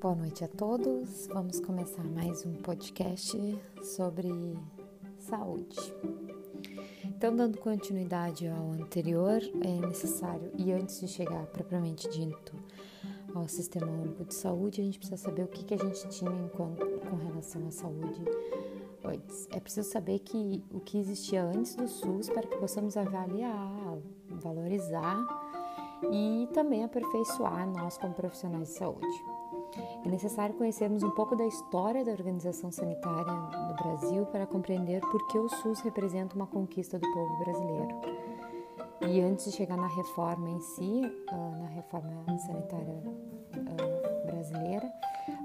Boa noite a todos. Vamos começar mais um podcast sobre saúde. Então, dando continuidade ao anterior, é necessário, e antes de chegar propriamente dito ao Sistema Único de Saúde, a gente precisa saber o que, que a gente tinha enquanto, com relação à saúde antes. É preciso saber que o que existia antes do SUS para que possamos avaliar, valorizar e também aperfeiçoar nós como profissionais de saúde. É necessário conhecermos um pouco da história da organização sanitária no Brasil para compreender por que o SUS representa uma conquista do povo brasileiro. E antes de chegar na reforma em si, ah, na reforma sanitária ah, brasileira,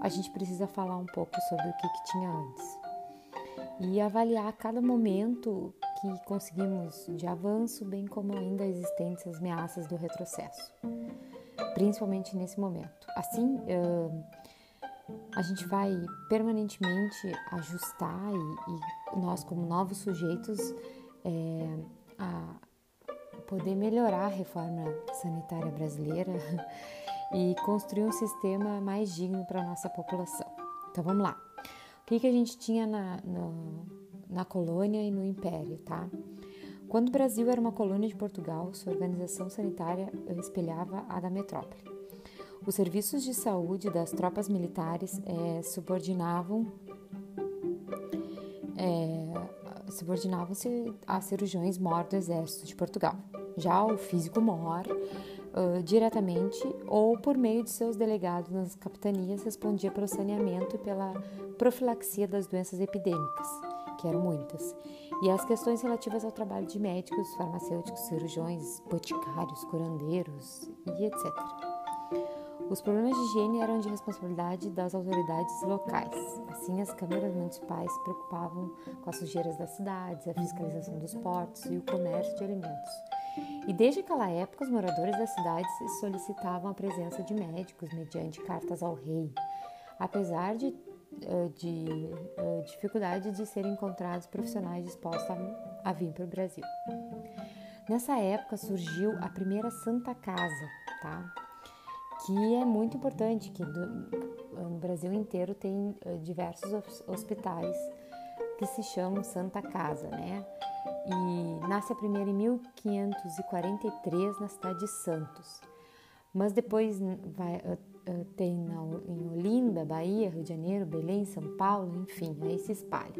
a gente precisa falar um pouco sobre o que, que tinha antes e avaliar cada momento que conseguimos de avanço, bem como ainda existentes as ameaças do retrocesso principalmente nesse momento. Assim, uh, a gente vai permanentemente ajustar e, e nós, como novos sujeitos, é, a poder melhorar a reforma sanitária brasileira e construir um sistema mais digno para a nossa população. Então vamos lá. O que, que a gente tinha na, na, na colônia e no império, tá? Quando o Brasil era uma colônia de Portugal, sua organização sanitária espelhava a da metrópole. Os serviços de saúde das tropas militares é, subordinavam é, subordinavam-se a cirurgiões mor do Exército de Portugal. Já o físico mor, uh, diretamente ou por meio de seus delegados nas capitanias, respondia pelo saneamento e pela profilaxia das doenças epidêmicas, que eram muitas, e as questões relativas ao trabalho de médicos, farmacêuticos, cirurgiões, boticários, curandeiros e etc. Os problemas de higiene eram de responsabilidade das autoridades locais. Assim, as câmaras municipais se preocupavam com as sujeiras das cidades, a fiscalização dos portos e o comércio de alimentos. E desde aquela época, os moradores das cidades solicitavam a presença de médicos mediante cartas ao rei. Apesar de de uh, dificuldade de serem encontrados profissionais dispostos a, a vir para o Brasil. Nessa época surgiu a primeira Santa Casa, tá? Que é muito importante, que do, no Brasil inteiro tem diversos hospitais que se chamam Santa Casa, né? E nasce a primeira em 1543 na cidade de Santos. Mas depois vai, eh, tem na, em Olinda, Bahia, Rio de Janeiro, Belém, São Paulo, enfim, aí se espalha.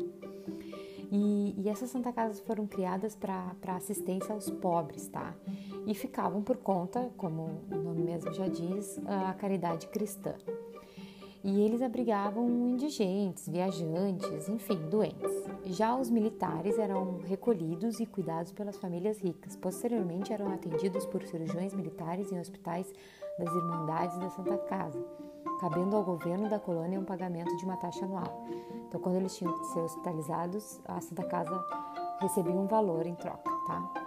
E, e essas Santa Casas foram criadas para assistência aos pobres, tá? E ficavam por conta, como o nome mesmo já diz, a caridade cristã. E eles abrigavam indigentes, viajantes, enfim, doentes. Já os militares eram recolhidos e cuidados pelas famílias ricas. Posteriormente, eram atendidos por cirurgiões militares em hospitais das Irmandades da Santa Casa, cabendo ao governo da colônia um pagamento de uma taxa anual. Então, quando eles tinham que ser hospitalizados, a Santa Casa recebia um valor em troca, tá?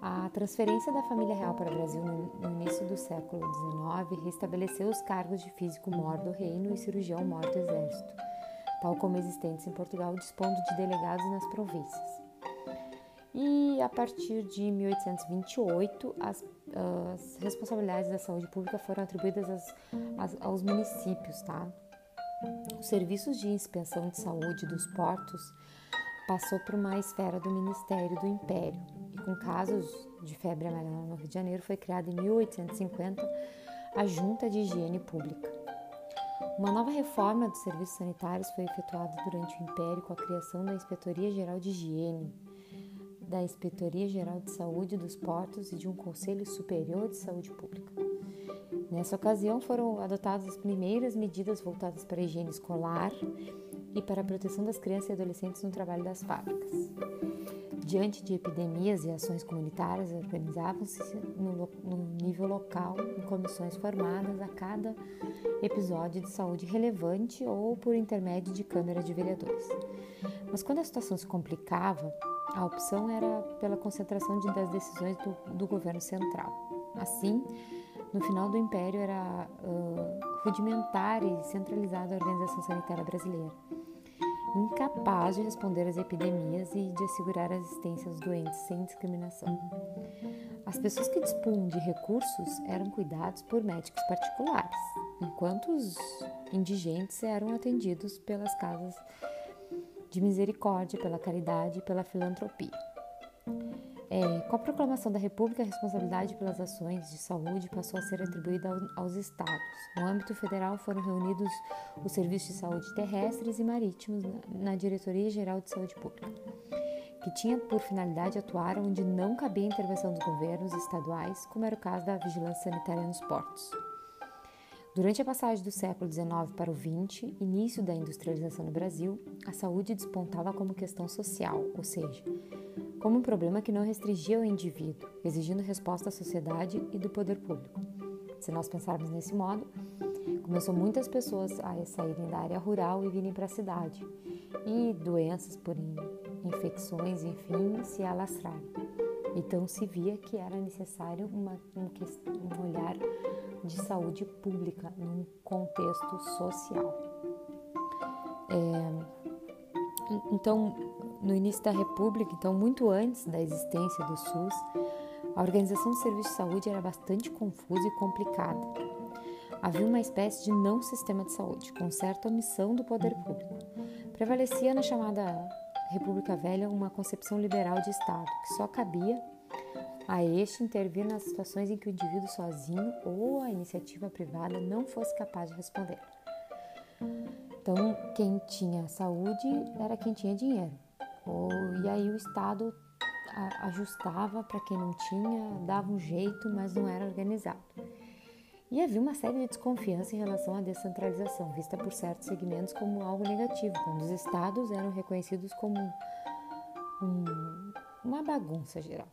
A transferência da família real para o Brasil no início do século XIX restabeleceu os cargos de físico-mor do reino e cirurgião-mor do exército, tal como existentes em Portugal, dispondo de delegados nas províncias. E a partir de 1828, as, as responsabilidades da saúde pública foram atribuídas às, às, aos municípios, tá? Os serviços de inspeção de saúde dos portos passou por uma esfera do Ministério do Império e com casos de febre amarela no Rio de Janeiro foi criada em 1850 a Junta de Higiene Pública. Uma nova reforma dos serviços sanitários foi efetuada durante o Império com a criação da Inspetoria Geral de Higiene, da Inspetoria Geral de Saúde dos Portos e de um Conselho Superior de Saúde Pública. Nessa ocasião foram adotadas as primeiras medidas voltadas para a higiene escolar e para a proteção das crianças e adolescentes no trabalho das fábricas. Diante de epidemias e ações comunitárias, organizavam-se no, no, nível local em comissões formadas a cada episódio de saúde relevante ou por intermédio de câmeras de vereadores. Mas quando a situação se complicava, a opção era pela concentração de, das decisões do, do, governo central. Assim, no final do Império era uh, rudimentar e centralizada a organização sanitária brasileira. incapaz de responder às epidemias e de assegurar a assistência aos doentes sem discriminação. As pessoas que dispunham de recursos eram cuidados por médicos particulares, enquanto os indigentes eram atendidos pelas casas de misericórdia, pela caridade e pela filantropia. É, com a proclamação da República, a responsabilidade pelas ações de saúde passou a ser atribuída aos estados. No âmbito federal, foram reunidos os serviços de saúde terrestres e marítimos na, Diretoria Geral de Saúde Pública, que tinha por finalidade atuar onde não cabia a intervenção dos governos estaduais, como era o caso da vigilância sanitária nos portos. Durante a passagem do século XIX para o XX, início da industrialização no Brasil, a saúde despontava como questão social, ou seja, como um problema que não restringia o indivíduo, exigindo resposta da sociedade e do poder público. Se nós pensarmos nesse modo, começou muitas pessoas a saírem da área rural e virem para a cidade, e doenças por infecções, enfim, se alastrarem. Então se via que era necessário uma, um, um olhar de saúde pública num contexto social. É, então, no início da República, então muito antes da existência do SUS, a organização do serviço de saúde era bastante confusa e complicada. Havia uma espécie de não sistema de saúde, com certa omissão do poder público. Prevalecia na chamada República Velha uma concepção liberal de Estado, que só cabia a este intervir nas situações em que o indivíduo sozinho ou a iniciativa privada não fosse capaz de responder. Então, quem tinha saúde era quem tinha dinheiro. Ou, e aí o Estado ajustava para quem não tinha, dava um jeito, mas não era organizado. E havia uma série de desconfiança em relação à descentralização, vista por certos segmentos como algo negativo, quando os estados eram reconhecidos como um, uma bagunça geral.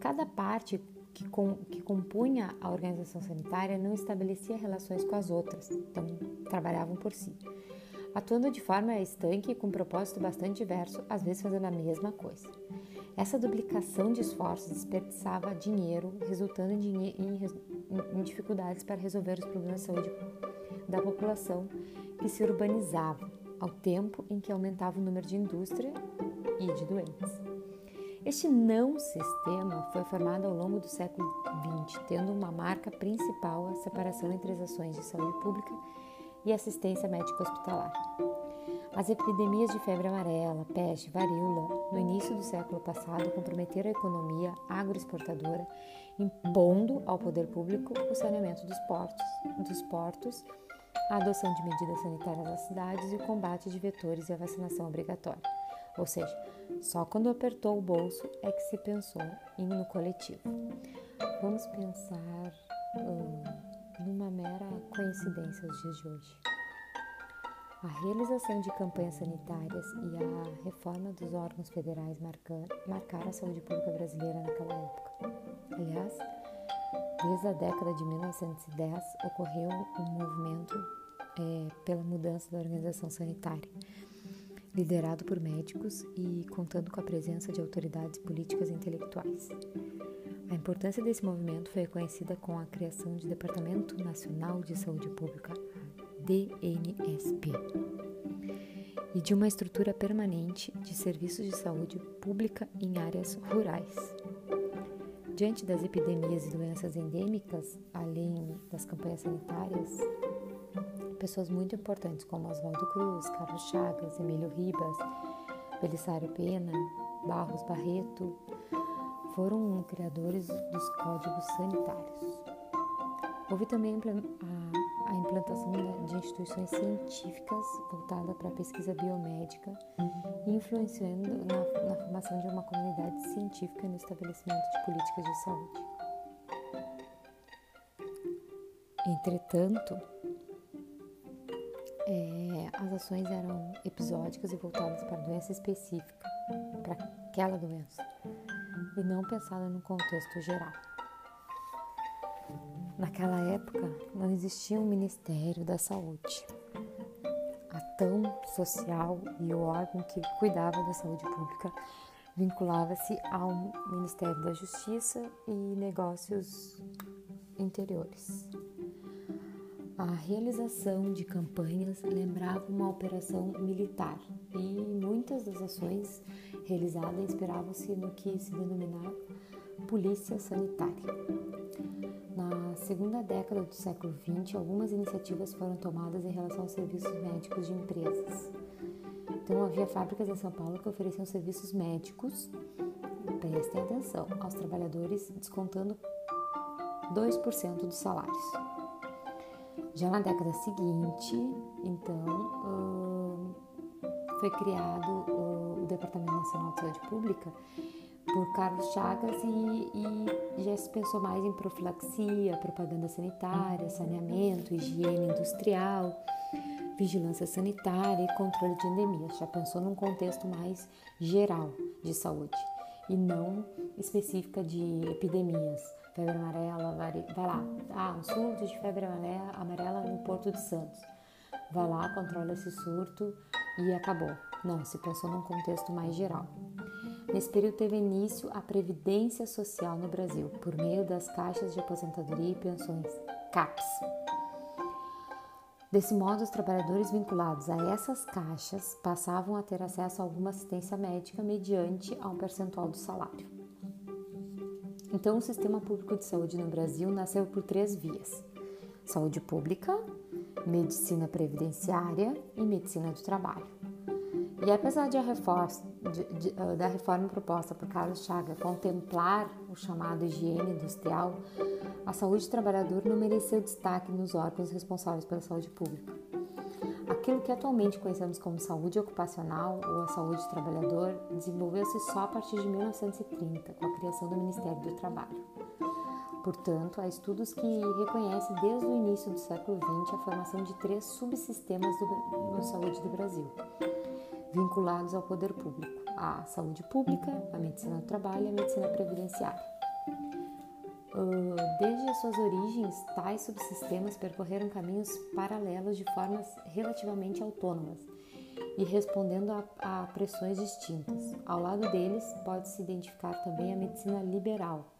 Cada parte que, com, que compunha a organização sanitária não estabelecia relações com as outras, então trabalhavam por si. Atuando de forma estanque e com propósito bastante diverso, às vezes fazendo a mesma coisa. Essa duplicação de esforços desperdiçava dinheiro, resultando em, em, em dificuldades para resolver os problemas de saúde da população que se urbanizava, ao tempo em que aumentava o número de indústria e de doentes. Este não sistema foi formado ao longo do século XX, tendo uma marca principal a separação entre as ações de saúde pública e assistência médica hospitalar. As epidemias de febre amarela, peste, varíola, no início do século passado, comprometeram a economia agroexportadora, impondo ao poder público o saneamento dos portos, dos portos, a adoção de medidas sanitárias nas cidades e o combate de vetores e a vacinação obrigatória. Ou seja, só quando apertou o bolso é que se pensou no coletivo. Vamos pensar hum, numa mera coincidência aos dias de hoje. A realização de campanhas sanitárias e a reforma dos órgãos federais marcaram a saúde pública brasileira naquela época. Aliás, desde a década de 1910 ocorreu um movimento é, pela mudança da organização sanitária liderado por médicos e contando com a presença de autoridades políticas e intelectuais. A importância desse movimento foi reconhecida com a criação do Departamento Nacional de Saúde Pública, DNSP, e de uma estrutura permanente de serviços de saúde pública em áreas rurais. Diante das epidemias e doenças endêmicas, além das campanhas sanitárias, pessoas muito importantes como Oswaldo Cruz, Carlos Chagas, Emílio Ribas, Belisário Pena, Barros Barreto, foram criadores dos códigos sanitários. Houve também a, implantação de instituições científicas voltada para a pesquisa biomédica, influenciando na, na formação de uma comunidade científica no estabelecimento de políticas de saúde. Entretanto, é, as ações eram episódicas e voltadas para doença específica, para aquela doença, e não pensada no contexto geral. Naquela época não existia um Ministério da Saúde, a tão social e o órgão que cuidava da saúde pública vinculava-se ao Ministério da Justiça e Negócios Interiores. A realização de campanhas lembrava uma operação militar e muitas das ações realizadas inspiravam-se no que se denominava polícia sanitária. Segunda década do século XX, algumas iniciativas foram tomadas em relação aos serviços médicos de empresas. Então, havia fábricas em São Paulo que ofereciam serviços médicos, prestem atenção, aos trabalhadores descontando 2% dos salários. Já na década seguinte, então, foi criado o Departamento Nacional de Saúde Pública por Carlos Chagas e, e, já se pensou mais em profilaxia, propaganda sanitária, saneamento, higiene industrial, vigilância sanitária e controle de endemias. Já pensou num contexto mais geral de saúde e não específica de epidemias. Febre amarela, vai lá, ah, um surto de febre amarela, amarela no Porto de Santos. Vai lá, controla esse surto e acabou. Não, se pensou num contexto mais geral. Nesse período teve início a Previdência Social no Brasil, por meio das caixas de aposentadoria e pensões, CAPS. Desse modo, os trabalhadores vinculados a essas caixas passavam a ter acesso a alguma assistência médica mediante a um percentual do salário. Então, o sistema público de saúde no Brasil nasceu por três vias: saúde pública, medicina previdenciária e medicina do trabalho. E apesar de reforma, de, de, uh, da reforma proposta por Carlos Chagas contemplar o chamado higiene industrial, a saúde do trabalhador não mereceu destaque nos órgãos responsáveis pela saúde pública. Aquilo que atualmente conhecemos como saúde ocupacional ou a saúde do trabalhador desenvolveu-se só a partir de 1930, com a criação do Ministério do Trabalho. Portanto, há estudos que reconhecem desde o início do século XX a formação de três subsistemas do, no saúde do Brasil, vinculados ao poder público: a saúde pública, a medicina do trabalho e a medicina previdenciária. Ah, desde as suas origens, tais subsistemas percorreram caminhos paralelos de formas relativamente autônomas e respondendo a, a pressões distintas. Ao lado deles, pode-se identificar também a medicina liberal,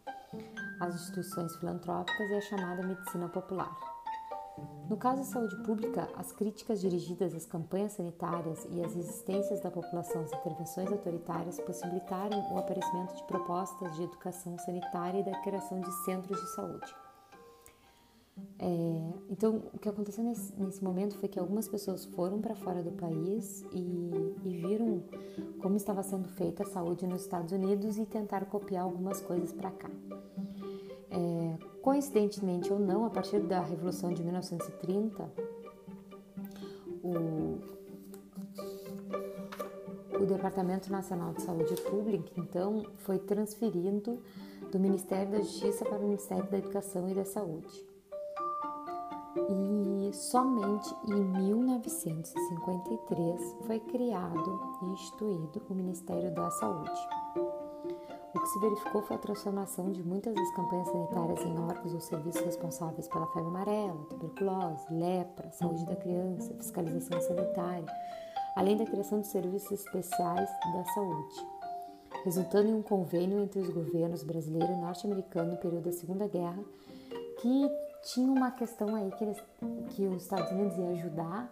as instituições filantrópicas e a chamada medicina popular. No caso da saúde pública, as críticas dirigidas às campanhas sanitárias e às resistências da população às intervenções autoritárias possibilitaram o aparecimento de propostas de educação sanitária e da criação de centros de saúde. É, então, o que aconteceu nesse, nesse, momento foi que algumas pessoas foram para fora do país e, e, viram como estava sendo feita a saúde nos Estados Unidos e tentaram copiar algumas coisas para cá. É, coincidentemente ou não, a partir da Revolução de 1930, o, o Departamento Nacional de Saúde Pública, então, foi transferido do Ministério da Justiça para o Ministério da Educação e da Saúde. E somente em 1953 foi criado e instituído o Ministério da Saúde. O que se verificou foi a transformação de muitas das campanhas sanitárias em órgãos ou serviços responsáveis pela febre amarela, tuberculose, lepra, saúde da criança, fiscalização sanitária, além da criação de serviços especiais da saúde, resultando em um convênio entre os governos brasileiro e norte-americano no período da Segunda Guerra, que tinha uma questão aí que, eles, que os Estados Unidos iam ajudar,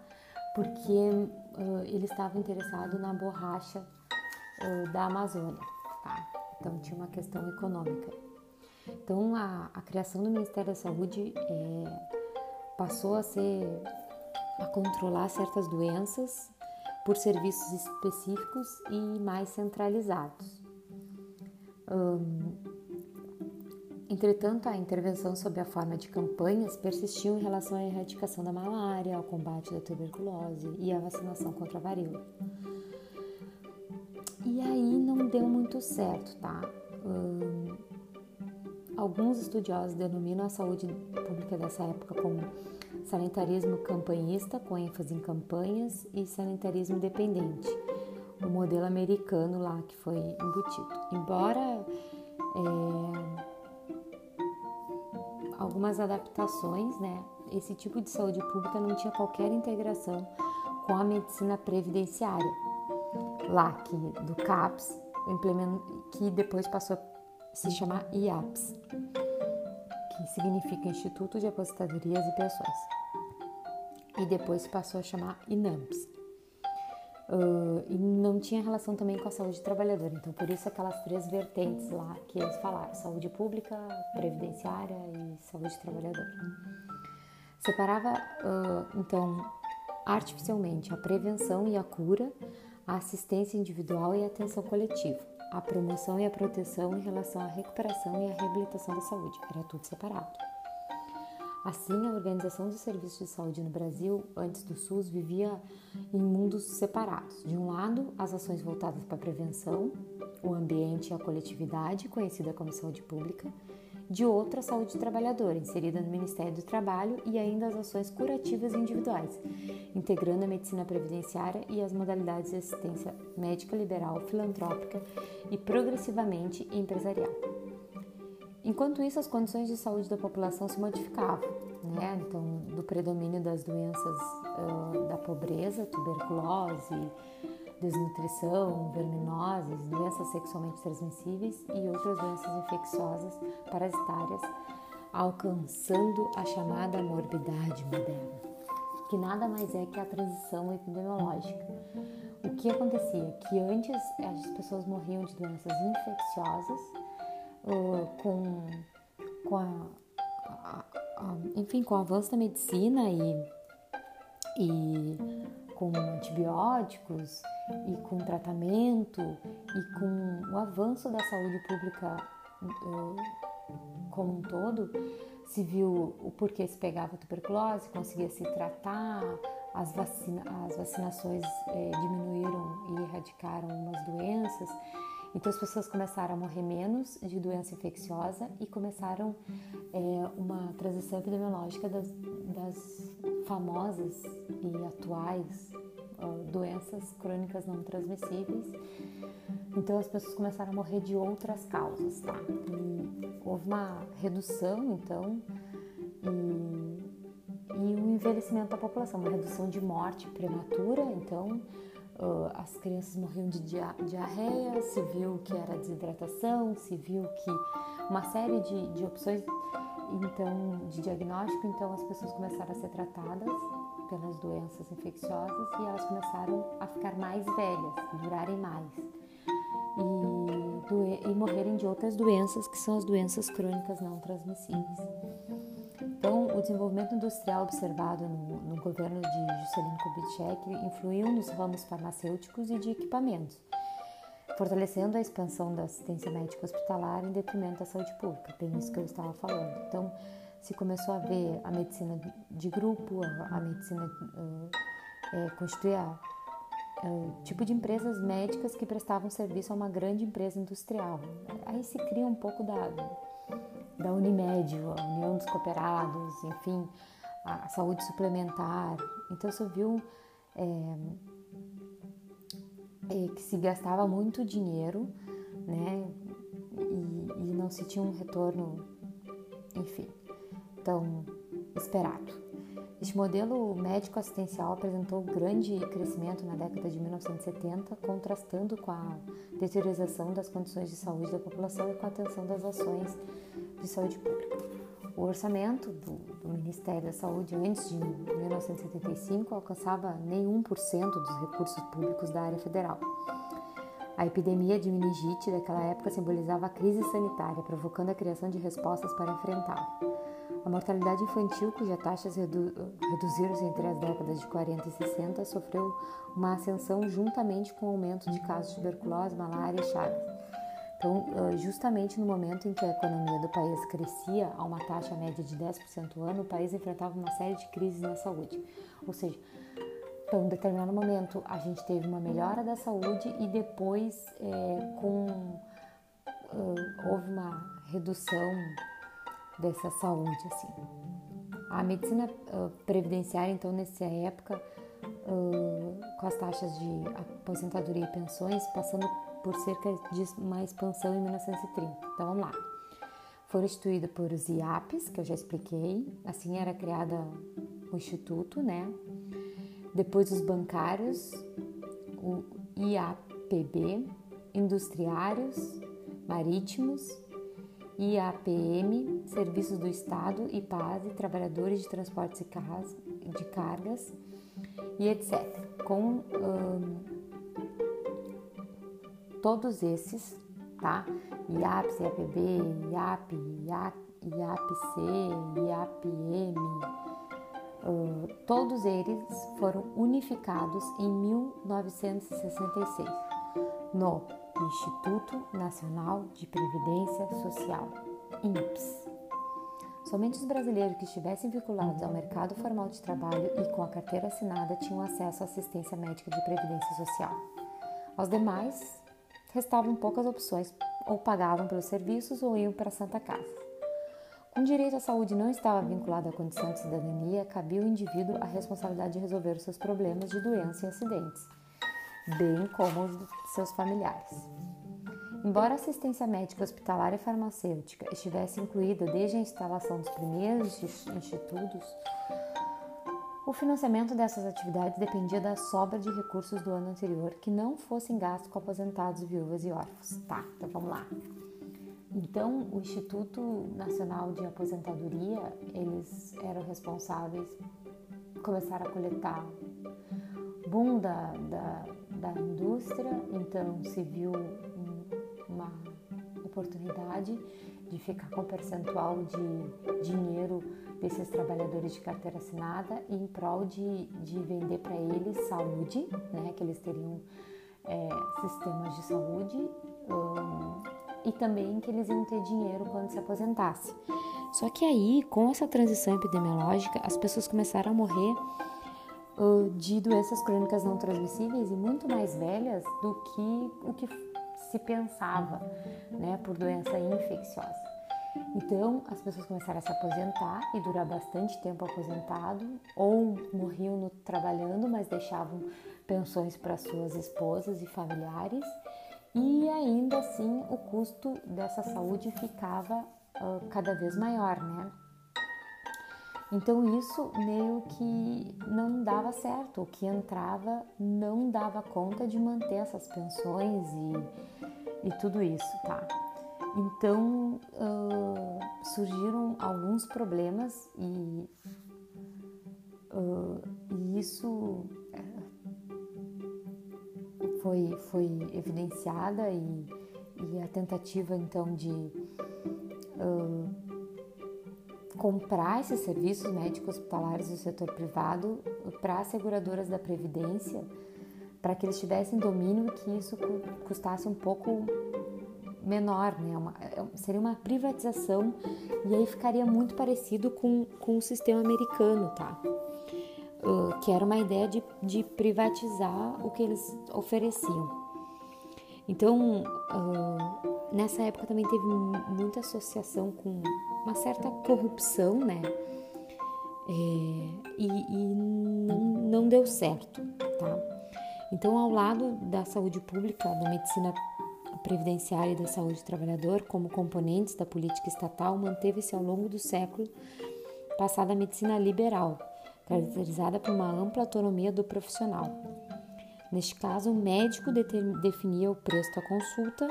porque uh, ele estava interessado na borracha uh, da Amazônia. Tá? Então tinha uma questão econômica. Então a, a criação do Ministério da Saúde é, passou a ser a controlar certas doenças por serviços específicos e mais centralizados. entretanto, a intervenção sob a forma de campanhas persistiu em relação à erradicação da malária, ao combate da tuberculose e à vacinação contra a varíola. Muito certo, tá? Hum, alguns estudiosos denominam a saúde pública dessa época como sanitarismo campanhista, com ênfase em campanhas, e sanitarismo dependente, o modelo americano lá que foi embutido. Embora é, algumas adaptações, né, esse tipo de saúde pública não tinha qualquer integração com a medicina previdenciária LAC do CAPS, que depois passou a se chamar IAPS, que significa Instituto de Aposentadorias e Pensões. e depois passou a chamar INAMPS. Uh, e não tinha relação também com a saúde trabalhadora, então por isso aquelas três vertentes lá que eles falaram: saúde pública, previdenciária e saúde trabalhadora. Separava uh, então artificialmente a prevenção e a cura, a assistência individual e a atenção coletiva, a promoção e a proteção em relação à recuperação e à reabilitação da saúde. Era tudo separado. Assim, a Organização dos Serviços de Saúde no Brasil, antes do SUS, vivia em mundos separados. De um lado, as ações voltadas para a prevenção, o ambiente e a coletividade, conhecida como saúde pública. De outro, a saúde trabalhadora, inserida no Ministério do Trabalho, e ainda as ações curativas individuais, integrando a medicina previdenciária e as modalidades de assistência médica liberal, filantrópica e progressivamente empresarial. Enquanto isso, as condições de saúde da população se modificavam, né? Então, do predomínio das doenças uh, da pobreza, tuberculose, desnutrição, verminoses, doenças sexualmente transmissíveis e outras doenças infecciosas parasitárias, alcançando a chamada morbidade moderna, que nada mais é que a transição epidemiológica. O que acontecia? Que antes as pessoas morriam de doenças infecciosas uh, com, com a, a, a, enfim, com o avanço da medicina e, e com antibióticos e com tratamento e com o avanço da saúde pública uh, como um todo, se viu o porquê se pegava tuberculose, conseguia se tratar, as, vacina, as vacinações eh, diminuíram e erradicaram umas doenças então as pessoas começaram a morrer menos de doença infecciosa e começaram é, uma transição epidemiológica das, das famosas e atuais doenças crônicas não transmissíveis. Então as pessoas começaram a morrer de outras causas, tá? E houve uma redução, então, e, e um envelhecimento da população, uma redução de morte prematura, então as crianças morriam de diarreia, se viu que era desidratação, se viu que uma série de, de opções então de diagnóstico, então as pessoas começaram a ser tratadas pelas doenças infecciosas e elas começaram a ficar mais velhas, durarem mais e, e morrerem de outras doenças que são as doenças crônicas não transmissíveis. Desenvolvimento industrial observado no, no governo de Juscelino Kubitschek influiu nos ramos farmacêuticos e de equipamentos, fortalecendo a expansão da assistência médica hospitalar em detrimento da saúde pública, bem isso que eu estava falando. Então, se começou a ver a medicina de grupo, a medicina uh, é, constituir a, uh, tipo de empresas médicas que prestavam serviço a uma grande empresa industrial. Aí se cria um pouco da da Unimed, a União dos Cooperados, enfim, a saúde suplementar. Então você viu é, é, que se gastava muito dinheiro, né? E, e não se tinha um retorno, enfim, tão esperado. Este modelo médico assistencial apresentou grande crescimento na década de 1970, contrastando com a deterioração das condições de saúde da população e com a atenção das ações de saúde pública. O orçamento do, do Ministério da Saúde antes de 1975 alcançava nem 1% dos recursos públicos da área federal. A epidemia de meningite daquela época simbolizava a crise sanitária, provocando a criação de respostas para enfrentá-la. A mortalidade infantil, cuja taxas redu reduziram-se entre as décadas de 40 e 60, sofreu uma ascensão juntamente com o aumento de casos de tuberculose, malária e chagas. Então, justamente no momento em que a economia do país crescia a uma taxa média de 10% ao ano, o país enfrentava uma série de crises na saúde. Ou seja, então, em determinado momento a gente teve uma melhora da saúde e depois, é, com uh, houve uma redução dessa saúde, assim. A medicina uh, previdenciária, então, nessa época, uh, com as taxas de aposentadoria e pensões passando por cerca de uma expansão em 1930. Então vamos lá. Foram instituídos por os IAPs, que eu já expliquei, assim era criada o instituto, né? Depois os bancários, o IAPB, industriários, marítimos IAPM, Serviços do Estado, IPASE, Trabalhadores de Transportes de Cargas e etc. Com todos esses, tá? IAPS, IAPB, IAP, IAPC, IAPM, uh, todos eles foram unificados em 1966 no Instituto Nacional de Previdência Social, INPS. Somente os brasileiros que estivessem vinculados ao mercado formal de trabalho e com a carteira assinada tinham acesso à assistência médica de previdência social. Aos demais, restavam poucas opções, ou pagavam pelos serviços ou iam para a Santa Casa. Com direito à saúde não estava vinculado à condição de cidadania, cabia ao indivíduo a responsabilidade de resolver os seus problemas de doença e acidentes, bem como os de seus familiares. Embora a assistência médica hospitalar e farmacêutica estivesse incluída desde a instalação dos primeiros institutos, o financiamento dessas atividades dependia da sobra de recursos do ano anterior que não fossem gastos com aposentados, viúvas e órfãos. Tá, então vamos lá. Então, o Instituto Nacional de Aposentadoria, eles eram responsáveis, começaram a coletar boom da, da, da indústria, então se viu uma oportunidade de ficar com percentual de dinheiro desses trabalhadores de carteira assinada em prol de, de vender para eles saúde, né, que eles teriam é, sistemas de saúde um, e também que eles iam ter dinheiro quando se aposentasse. Só que aí, com essa transição epidemiológica, as pessoas começaram a morrer de doenças crônicas não transmissíveis e muito mais velhas do que o que se pensava, né, por doença infecciosa. Então, as pessoas começaram a se aposentar e durar bastante tempo aposentado, ou morriam no, trabalhando, mas deixavam pensões para suas esposas e familiares e ainda assim o custo dessa saúde ficava uh, cada vez maior, né? Então isso meio que não dava certo, o que entrava não dava conta de manter essas pensões e, e tudo isso, tá? Então uh, surgiram alguns problemas e, uh, e isso foi, foi evidenciada e, e a tentativa então de uh, comprar esses serviços médicos hospitalares do setor privado para as seguradoras da Previdência, para que eles tivessem domínio e que isso custasse um pouco menor, né? Uma, é, seria uma privatização e aí ficaria muito parecido com, com o sistema americano, tá? uh, que era uma ideia de, de privatizar o que eles ofereciam. Então, uh, nessa época também teve muita associação com uma certa corrupção, né? É, e, e não, não deu certo, tá? Então, ao lado da saúde pública, da medicina previdenciária e da saúde do trabalhador, como componentes da política estatal, manteve-se ao longo do século passado a medicina liberal, caracterizada por uma ampla autonomia do profissional. Neste caso, o médico definia o preço da consulta,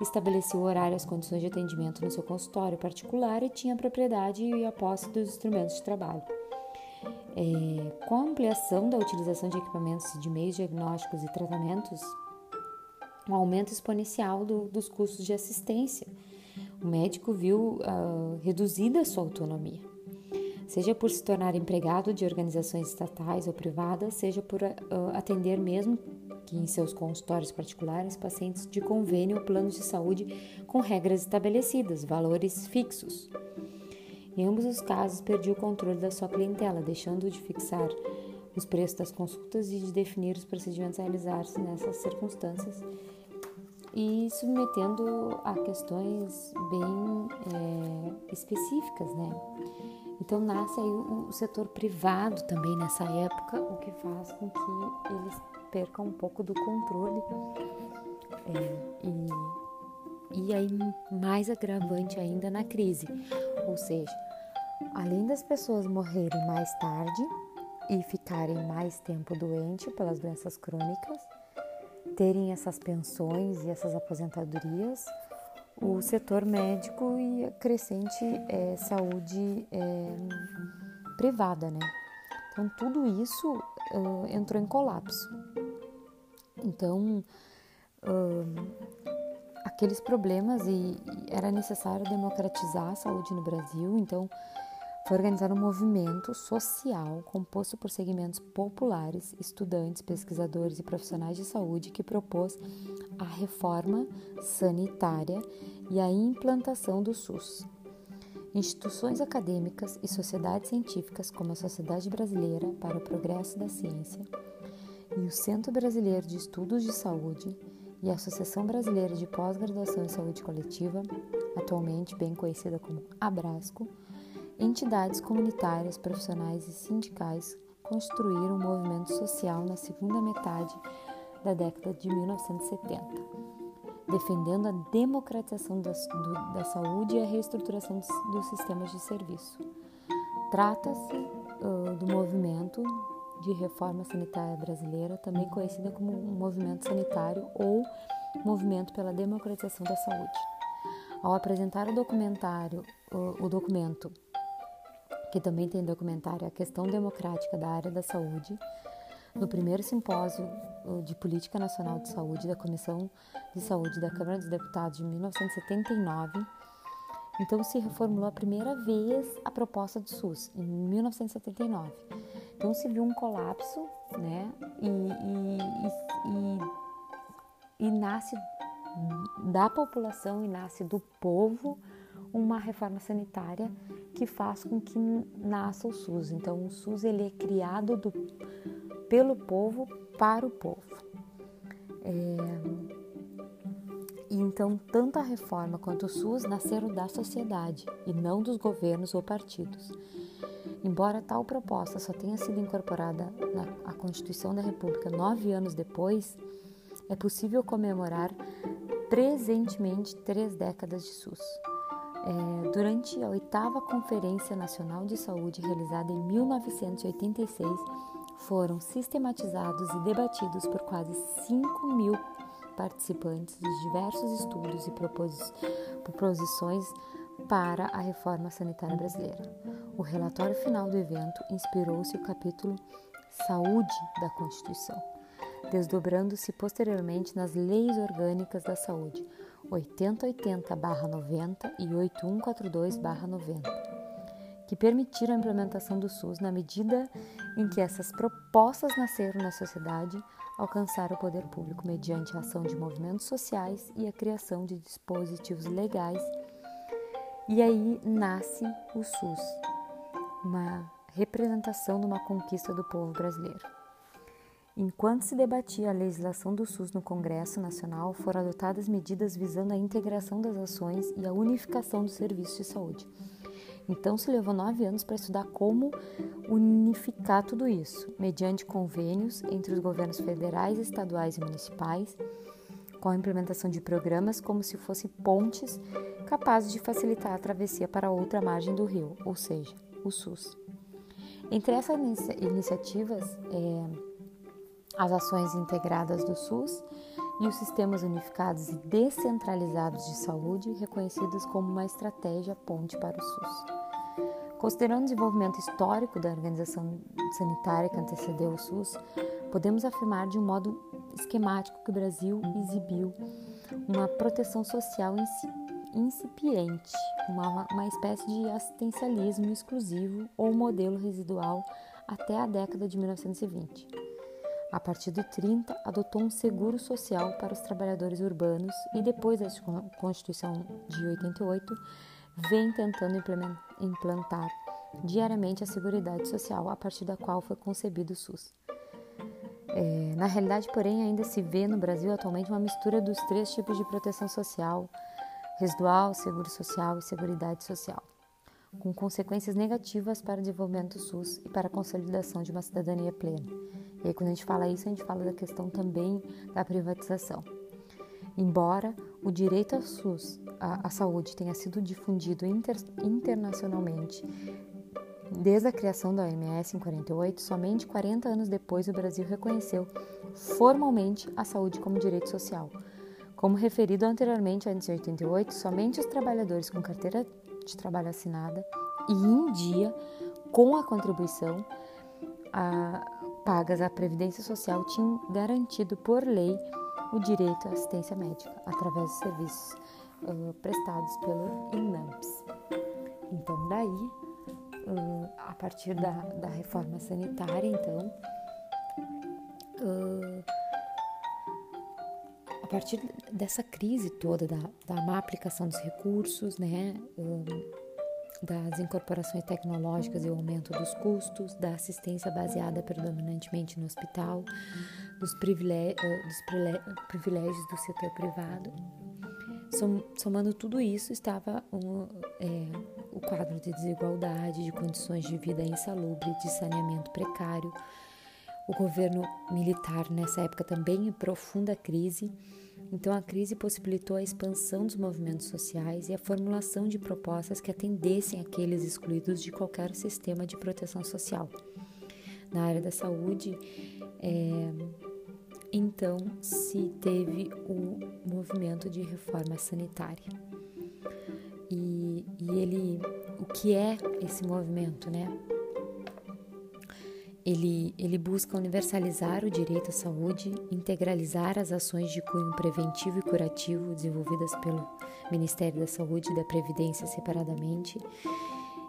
estabelecia o horário e as condições de atendimento no seu consultório particular e tinha a propriedade e a posse dos instrumentos de trabalho. É, com a ampliação da utilização de equipamentos de meios diagnósticos e tratamentos, um aumento exponencial do, dos custos de assistência, o médico viu uh, reduzida a sua autonomia seja por se tornar empregado de organizações estatais ou privadas, seja por uh, atender mesmo que em seus consultórios particulares pacientes de convênio ou planos de saúde com regras estabelecidas, valores fixos. Em ambos os casos, perdia o controle da sua clientela, deixando de fixar os preços das consultas e de definir os procedimentos a realizar-se nessas circunstâncias e submetendo a questões bem é, específicas, né? Então nasce aí o, o setor privado também nessa época, o que faz com que eles percam um pouco do controle. É, e, e aí mais agravante ainda na crise, ou seja, além das pessoas morrerem mais tarde e ficarem mais tempo doente pelas doenças crônicas, terem essas pensões e essas aposentadorias, o setor médico e a crescente é, saúde é, privada, né? Então tudo isso uh, entrou em colapso. Então uh, aqueles problemas e, e era necessário democratizar a saúde no Brasil. Então foi organizado um movimento social composto por segmentos populares, estudantes, pesquisadores e profissionais de saúde que propôs a reforma sanitária e a implantação do SUS. Instituições acadêmicas e sociedades científicas, como a Sociedade Brasileira para o Progresso da Ciência e o Centro Brasileiro de Estudos de Saúde e a Associação Brasileira de Pós-Graduação em Saúde Coletiva, atualmente bem conhecida como Abrasco, entidades comunitárias, profissionais e sindicais construíram um movimento social na segunda metade da década de 1970, defendendo a democratização da, do, da saúde e a reestruturação dos, dos sistemas de serviço. Trata-se uh, do movimento de reforma sanitária brasileira, também conhecida como movimento sanitário ou movimento pela democratização da saúde. Ao apresentar o documentário, o documento que também tem documentário A Questão Democrática da Área da Saúde, no primeiro simpósio de Política Nacional de Saúde da Comissão de Saúde da Câmara dos Deputados de 1979. Então se reformulou a primeira vez a proposta do SUS em 1979. Então se viu um colapso, né? E, e, e, e nasce da população e nasce do povo uma reforma sanitária que faz com que nasça o SUS. Então, o SUS ele é criado do, pelo povo para o povo. É, e então, tanto a reforma quanto o SUS nasceram da sociedade e não dos governos ou partidos. Embora tal proposta só tenha sido incorporada na Constituição da República nove anos depois, é possível comemorar presentemente três décadas de SUS. É, durante a oitava Conferência Nacional de Saúde, realizada em 1986, foram sistematizados e debatidos por quase 5 mil participantes de diversos estudos e proposições para a reforma sanitária brasileira. O relatório final do evento inspirou-se o capítulo Saúde da Constituição, desdobrando-se posteriormente nas leis orgânicas da saúde, 8080-90 e 8142-90, que permitiram a implementação do SUS na medida em que essas propostas nasceram na sociedade, alcançaram o poder público mediante a ação de movimentos sociais e a criação de dispositivos legais. E aí nasce o SUS, uma representação de uma conquista do povo brasileiro. Enquanto se debatia a legislação do SUS no Congresso Nacional, foram adotadas medidas visando a integração das ações e a unificação dos serviços de saúde. Então, se levou nove anos para estudar como unificar tudo isso, mediante convênios entre os governos federais, estaduais e municipais, com a implementação de programas como se fossem pontes capazes de facilitar a travessia para outra margem do rio, ou seja, o SUS. Entre essas iniciativas, é, as ações integradas do SUS e os sistemas unificados e descentralizados de saúde, reconhecidos como uma estratégia ponte para o SUS. Considerando o desenvolvimento histórico da organização sanitária que antecedeu o SUS, podemos afirmar de um modo esquemático que o Brasil exibiu uma proteção social incipiente, uma, uma espécie de assistencialismo exclusivo ou modelo residual até a década de 1920. A partir de 30, adotou um seguro social para os trabalhadores urbanos e depois da Constituição de 88, vem tentando implantar diariamente a Seguridade Social, a partir da qual foi concebido o SUS. É, na realidade, porém, ainda se vê no Brasil atualmente uma mistura dos três tipos de proteção social: residual, seguro social e seguridade social, com consequências negativas para o desenvolvimento do SUS e para a consolidação de uma cidadania plena. E aí, quando a gente fala isso, a gente fala da questão também da privatização. Embora o direito ao SUS, à, saúde, tenha sido difundido inter, internacionalmente desde a criação da OMS em 48, somente 40 anos depois o Brasil reconheceu formalmente a saúde como direito social, Como referido anteriormente, antes de 88, somente os trabalhadores com carteira de trabalho assinada e em dia, com a contribuição a, pagas à Previdência Social, tinham garantido por lei o direito à assistência médica através dos serviços uh, prestados pelo INAMPS. Então, daí, uh, a partir da, da reforma sanitária, então, uh, a partir dessa crise toda da, da má aplicação dos recursos, né, das incorporações tecnológicas e o aumento dos custos, da assistência baseada predominantemente no hospital, dos, privilé dos privilégios do setor privado, Somando tudo isso, estava um, é, o quadro de desigualdade, de condições de vida insalubre, de saneamento precário. O governo militar nessa época também em profunda crise. Então, a crise possibilitou a expansão dos movimentos sociais e a formulação de propostas que atendessem aqueles excluídos de qualquer sistema de proteção social. Na área da saúde, é, então se teve o movimento de reforma sanitária. E, e ele, o que é esse movimento, né? Ele, ele busca universalizar o direito à saúde, integralizar as ações de cunho preventivo e curativo desenvolvidas pelo Ministério da Saúde e da Previdência separadamente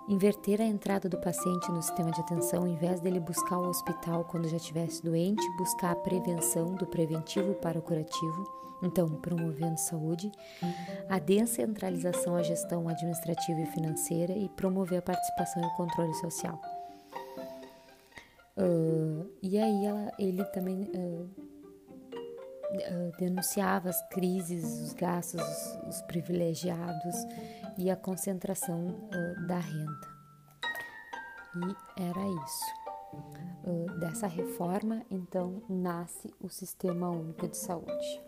Inverter a entrada do paciente no sistema de atenção, em vez dele buscar o hospital quando já estivesse doente, buscar a prevenção do preventivo para o curativo, então promovendo saúde, a descentralização à gestão administrativa e financeira e promover a participação e o controle social. Uh, e aí ela, ele também uh, uh, denunciava as crises, os gastos, os, os privilegiados e a concentração da renda. E era isso. Dessa reforma, então, nasce o Sistema Único de Saúde.